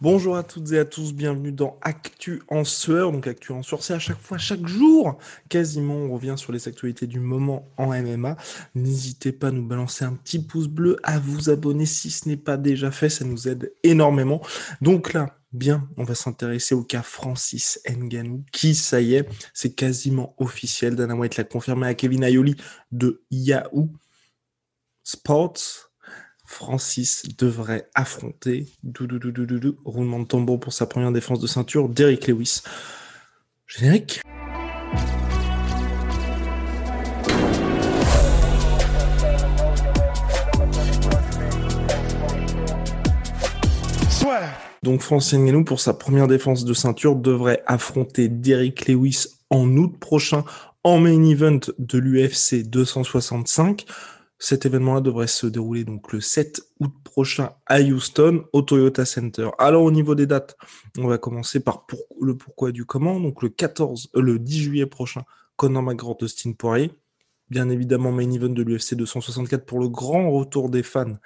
Bonjour à toutes et à tous, bienvenue dans Actu en sueur. Donc Actu en sueur, c'est à chaque fois, chaque jour, quasiment, on revient sur les actualités du moment en MMA. N'hésitez pas à nous balancer un petit pouce bleu, à vous abonner si ce n'est pas déjà fait, ça nous aide énormément. Donc là, Bien, on va s'intéresser au cas Francis Nganou, qui, ça y est, c'est quasiment officiel. Dana White l'a confirmé à Kevin Ayoli de Yahoo Sports. Francis devrait affronter, dou, dou, dou, roulement de tambour pour sa première défense de ceinture, Derrick Lewis. Générique. Donc Francis Ngannou, pour sa première défense de ceinture, devrait affronter Derrick Lewis en août prochain en main event de l'UFC 265. Cet événement-là devrait se dérouler donc le 7 août prochain à Houston, au Toyota Center. Alors au niveau des dates, on va commencer par le pourquoi du comment. Donc le 14, euh, le 10 juillet prochain, Conor McGregor, Dustin Poirier. Bien évidemment, main event de l'UFC 264 pour le grand retour des fans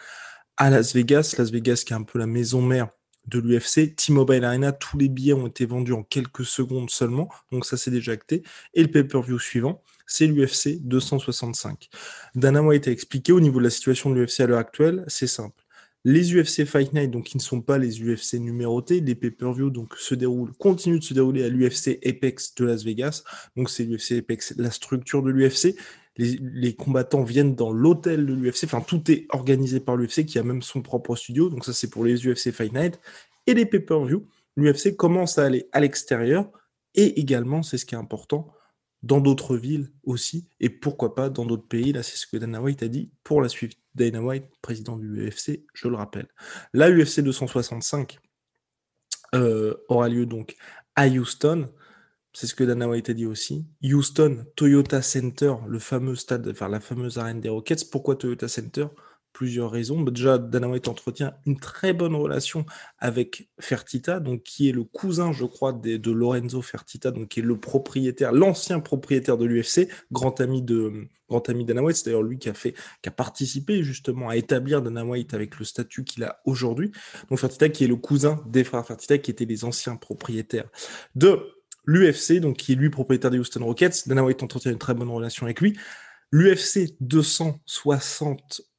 à Las Vegas. Las Vegas qui est un peu la maison mère de l'UFC. T-Mobile Arena, tous les billets ont été vendus en quelques secondes seulement, donc ça c'est déjà acté. Et le pay-per-view suivant, c'est l'UFC 265. Dana White a expliqué au niveau de la situation de l'UFC à l'heure actuelle, c'est simple. Les UFC Fight Night, donc qui ne sont pas les UFC numérotés, les pay-per-view donc se déroulent, continuent de se dérouler à l'UFC Apex de Las Vegas. Donc c'est l'UFC Apex, la structure de l'UFC les, combattants viennent dans l'hôtel de l'UFC. Enfin, tout est organisé par l'UFC qui a même son propre studio. Donc ça, c'est pour les UFC Fight Night et les pay-per-view. L'UFC commence à aller à l'extérieur et également, c'est ce qui est important, dans d'autres villes aussi et pourquoi pas dans d'autres pays. Là, c'est ce que Dana White a dit pour la suite. Dana White, président du UFC, je le rappelle. La UFC 265 euh, aura lieu donc à Houston. C'est ce que Dana White a dit aussi. Houston, Toyota Center, le fameux stade, enfin la fameuse arène des Rockets. Pourquoi Toyota Center? Plusieurs raisons. Bah, déjà, Dana White entretient une très bonne relation avec Fertita, donc qui est le cousin, je crois, de, Lorenzo Fertita, donc qui est le propriétaire, l'ancien propriétaire de l'UFC, grand ami de grand ami Dana White. C'est d'ailleurs lui qui a fait, qui a participé justement à établir Dana White avec le statut qu'il a aujourd'hui. Donc Fertita, qui est le cousin des frères Fertita, qui étaient les anciens propriétaires de l'UFC, donc qui est lui propriétaire des Houston Rockets. Dana White entretient une très bonne relation avec lui. L'UFC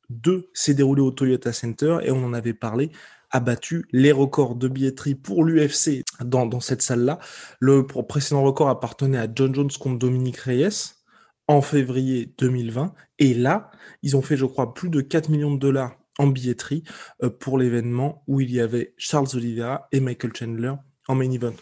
262 s'est déroulé au Toyota Center et on en avait parlé a battu les records de billetterie pour l'UFC dans, cette salle-là. Le précédent record appartenait à John Jones contre Dominique Reyes en février 2020. Et là, ils ont fait, je crois, plus de 4 millions de dollars en billetterie euh, pour l'événement où il y avait Charles Oliveira et Michael Chandler en main event.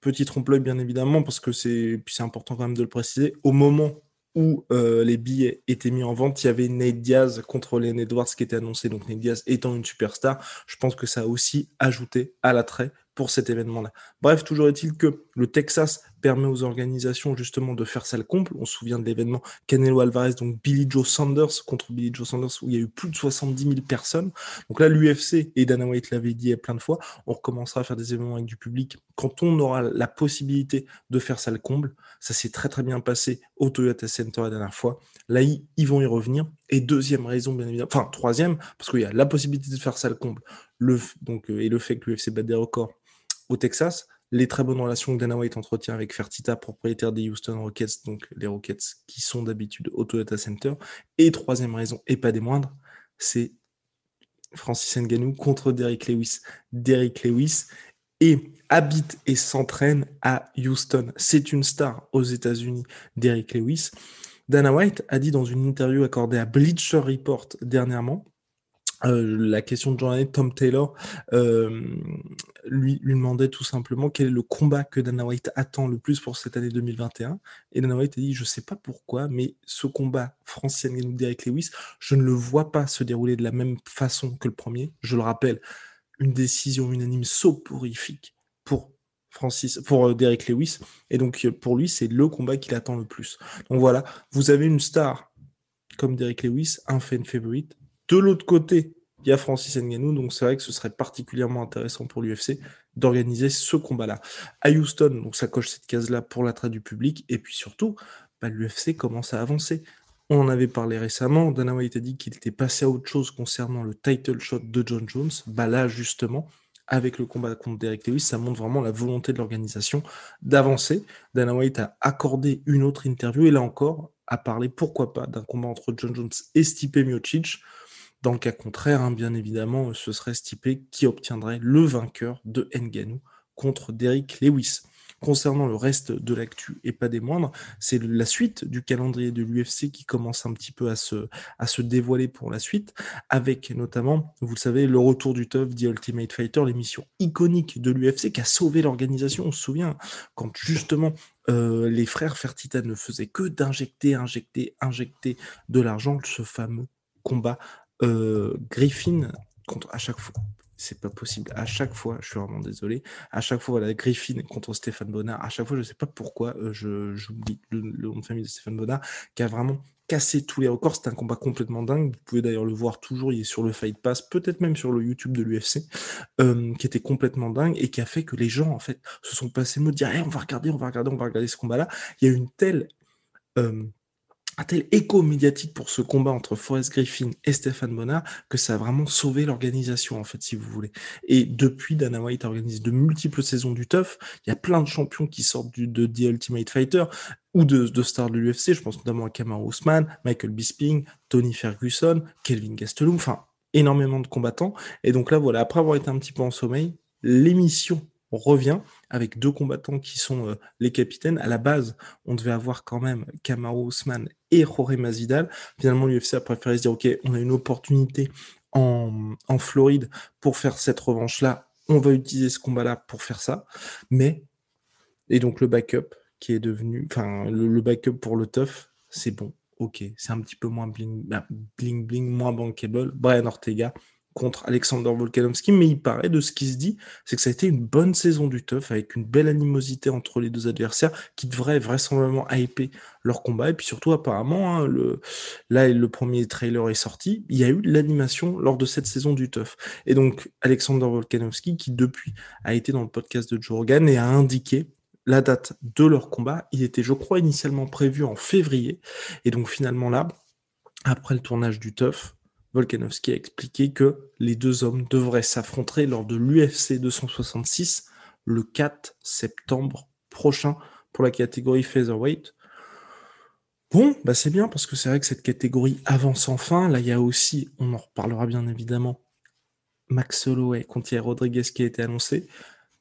Petit trompe-l'œil, bien évidemment, parce que c'est important quand même de le préciser. Au moment où euh, les billets étaient mis en vente, il y avait Nate Diaz contre Len Edwards qui était annoncé. Donc Nate Diaz étant une superstar, je pense que ça a aussi ajouté à l'attrait pour cet événement-là. Bref, toujours est-il que le Texas permet aux organisations justement de faire salle comble. On se souvient de l'événement Canelo Alvarez, donc Billy Joe Sanders contre Billy Joe Sanders, où il y a eu plus de 70 000 personnes. Donc là, l'UFC, et Dana White l'avait dit plein de fois, on recommencera à faire des événements avec du public quand on aura la possibilité de faire salle comble. Ça s'est très très bien passé au Toyota Center la dernière fois. Là, ils vont y revenir. Et deuxième raison, bien évidemment, enfin troisième, parce qu'il y a la possibilité de faire salle comble, le, donc, euh, et le fait que l'UFC bat des records au Texas, les très bonnes relations que Dana White entretient avec Fertita, propriétaire des Houston Rockets, donc les Rockets qui sont d'habitude au Toyota Center. Et troisième raison, et pas des moindres, c'est Francis Ngannou contre Derrick Lewis. Derrick Lewis et habite et s'entraîne à Houston. C'est une star aux États-Unis, Derrick Lewis. Dana White a dit dans une interview accordée à Bleacher Report dernièrement euh, la question de journaliste Tom Taylor euh, lui, lui demandait tout simplement quel est le combat que Dana White attend le plus pour cette année 2021. Et Dana White a dit, je sais pas pourquoi, mais ce combat Francine Ngannou avec Lewis, je ne le vois pas se dérouler de la même façon que le premier. Je le rappelle, une décision unanime soporifique pour Francis, pour euh, Derek Lewis. Et donc, pour lui, c'est le combat qu'il attend le plus. Donc voilà, vous avez une star comme Derek Lewis, un fan favorite. De l'autre côté, il y a Francis Ngannou, donc c'est vrai que ce serait particulièrement intéressant pour l'UFC d'organiser ce combat-là. À Houston, donc ça coche cette case-là pour l'attrait du public, et puis surtout, bah, l'UFC commence à avancer. On en avait parlé récemment, Dana White a dit qu'il était passé à autre chose concernant le title shot de John Jones. Bah là, justement, avec le combat contre Derek Lewis, ça montre vraiment la volonté de l'organisation d'avancer. Dana White a accordé une autre interview, et là encore, a parlé, pourquoi pas, d'un combat entre John Jones et Stipe Miocic. Dans le cas contraire, hein, bien évidemment, ce serait Stipe qui obtiendrait le vainqueur de Nganou contre Derrick Lewis. Concernant le reste de l'actu et pas des moindres, c'est la suite du calendrier de l'UFC qui commence un petit peu à se, à se dévoiler pour la suite, avec notamment, vous le savez, le retour du TUF, The Ultimate Fighter, l'émission iconique de l'UFC qui a sauvé l'organisation. On se souvient quand justement euh, les frères Fertitta ne faisaient que d'injecter, injecter, injecter de l'argent, ce fameux combat euh, Griffin contre à chaque fois. C'est pas possible. À chaque fois, je suis vraiment désolé. À chaque fois, voilà, Griffin contre Stéphane Bonnard. À chaque fois, je sais pas pourquoi, euh, je j'oublie le, nom de famille de Stéphane Bonnard, qui a vraiment cassé tous les records. C'était un combat complètement dingue. Vous pouvez d'ailleurs le voir toujours. Il est sur le Fight Pass, peut-être même sur le YouTube de l'UFC, euh, qui était complètement dingue et qui a fait que les gens, en fait, se sont passés me dire, hey, on va regarder, on va regarder, on va regarder ce combat-là. Il y a une telle tel écho médiatique pour ce combat entre Forrest Griffin et Stéphane Bonnard que ça a vraiment sauvé l'organisation, en fait, si vous voulez? Et depuis, Dana White organise de multiples saisons du TUF. Il y a plein de champions qui sortent du, de The Ultimate Fighter ou de, de stars de l'UFC. Je pense notamment à Kamaru Usman, Michael Bisping, Tony Ferguson, Kelvin Gastelum, enfin, énormément de combattants. Et donc là, voilà, après avoir été un petit peu en sommeil, l'émission on revient avec deux combattants qui sont euh, les capitaines. À la base, on devait avoir quand même Kamaru Usman et Jorge Masvidal. Finalement, l'UFC a préféré se dire, OK, on a une opportunité en, Floride pour faire cette revanche-là. On va utiliser ce combat-là pour faire ça. Mais, et donc le backup qui est devenu, enfin, le, backup pour le tough, c'est bon. Ok, c'est un petit peu moins bling, bah, bling, bling, moins bankable. Brian Ortega, contre Alexander Volkanovski, mais il paraît de ce qui se dit, c'est que ça a été une bonne saison du tough avec une belle animosité entre les deux adversaires qui devrait vraisemblablement hyper leur combat. Et puis surtout, apparemment, hein, là, le premier trailer est sorti, il y a eu l'animation lors de cette saison du tough. Et donc, Alexander Volkanovski, qui depuis a été dans le podcast de Joe Rogan et a indiqué la date de leur combat, il était, je crois, initialement prévu en février. Et donc finalement là, après le tournage du tough, Volkanovski a expliqué que les deux hommes devraient s'affronter lors de l'UFC 266 le 4 septembre prochain pour la catégorie featherweight. Bon, bah c'est bien parce que c'est vrai que cette catégorie avance enfin. Là, il y a aussi, on en reparlera bien évidemment, Max Holloway contre Rodriguez qui a été annoncé.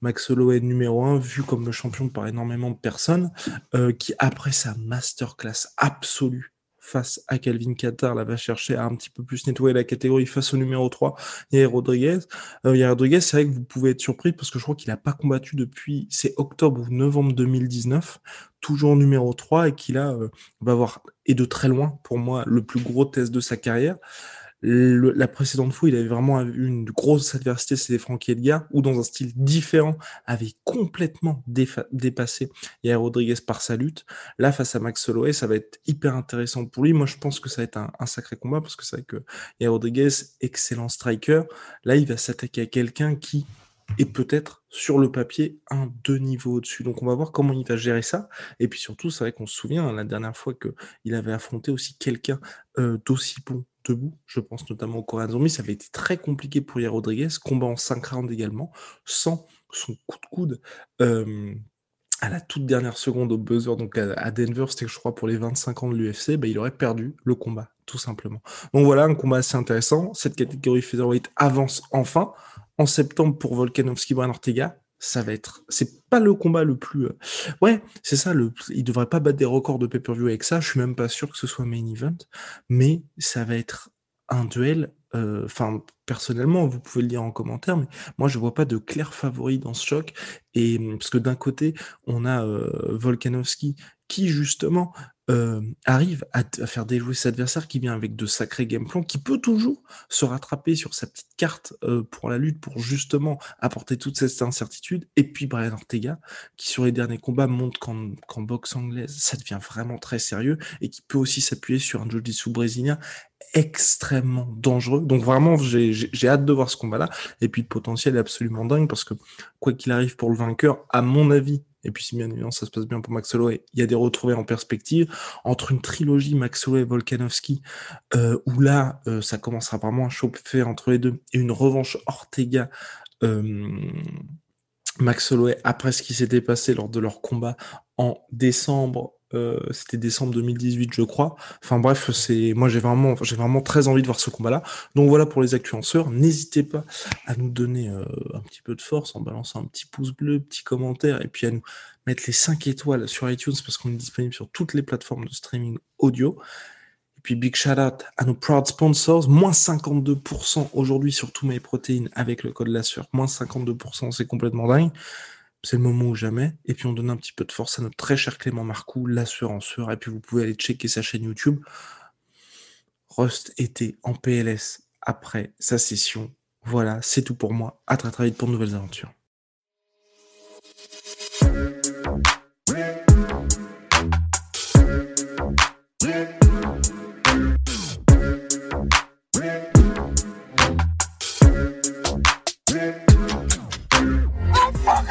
Max Holloway numéro 1, vu comme le champion par énormément de personnes, euh, qui après sa masterclass absolue face à Calvin Qatar, là va chercher à un petit peu plus nettoyer la catégorie face au numéro 3, a Rodriguez. Euh, Rodriguez, c'est vrai que vous pouvez être surpris parce que je crois qu'il n'a pas combattu depuis, c'est octobre ou novembre 2019, toujours numéro 3 et qu'il a, euh, va avoir, et de très loin pour moi, le plus gros test de sa carrière la précédente fois, il avait vraiment eu une grosse adversité, c'était Frankie Edgar, ou dans un style différent, avait complètement dépassé Yair Rodriguez par sa lutte. Là, face à Max Holloway, ça va être hyper intéressant pour lui. Moi, je pense que ça va être un, sacré combat, parce que c'est vrai que Yair Rodriguez, excellent striker, là, il va s'attaquer à quelqu'un qui est peut-être sur le papier un deux niveaux au-dessus. Donc on va voir comment il va gérer ça. Et puis surtout, c'est vrai qu'on se souvient hein, la dernière fois qu'il avait affronté aussi quelqu'un euh, d'aussi bon je pense notamment au Coréen Zombie, ça avait été très compliqué pour Yair Rodriguez, combat en 5 rounds également, sans son coup de coude euh, à la toute dernière seconde au buzzer, donc à, Denver, c'était je crois pour les 25 ans de l'UFC, bah, il aurait perdu le combat, tout simplement. Donc voilà, un combat assez intéressant. Cette catégorie featherweight avance enfin. En septembre pour Volkanovski Brian Ortega, ça va être c'est pas le combat le plus euh, ouais c'est ça le il devrait pas battre des records de pay-per-view avec ça je suis même pas sûr que ce soit main event mais ça va être un duel euh, enfin personnellement, vous pouvez le dire en commentaire, mais moi je vois pas de clair favori dans ce choc. Et parce que d'un côté, on a Volkanovski qui justement euh, arrive à, faire déjouer cet adversaire qui vient avec de sacrés game plans, qui peut toujours se rattraper sur sa petite carte euh, pour la lutte, pour justement apporter toute cette incertitude. Et puis Brian Ortega, qui sur les derniers combats montre qu'en boxe anglaise, ça devient vraiment très sérieux et qui peut aussi s'appuyer sur un jiu-jitsu brésilien extrêmement dangereux. Donc vraiment, j'ai hâte de voir ce combat-là. Et puis le potentiel est absolument dingue parce que quoi qu'il arrive pour le vainqueur, à mon avis, et puis si bien évidemment ça se passe bien pour Max Holloway, il y a des retrouvées en perspective entre une trilogie Max Holloway Volkanovski euh, où là euh, ça commencera vraiment à chauffer entre les deux et une revanche Ortega euh, Max Holloway après ce qui s'était passé lors de leur combat en décembre euh, c'était décembre 2018, je crois. Enfin bref, c'est moi j'ai vraiment, très envie de voir ce combat-là. Donc voilà pour les influenceurs. N'hésitez pas à nous donner euh, un petit peu de force en balançant un petit pouce bleu, petit commentaire, et puis à nous mettre les 5 étoiles sur iTunes parce qu'on est disponible sur toutes les plateformes de streaming audio. Et puis big shout out à nos proud sponsors, moins 52% aujourd'hui sur tous mes protéines avec le code LASSUR, moins 52%, c'est complètement dingue c'est le moment ou jamais. Et puis on donne un petit peu de force à notre très cher Clément Marcoux, l'assurenceur. Et puis vous pouvez aller checker sa chaîne YouTube. Rust était en PLS après sa session. Voilà, c'est tout pour moi. À très très vite pour de nouvelles aventures.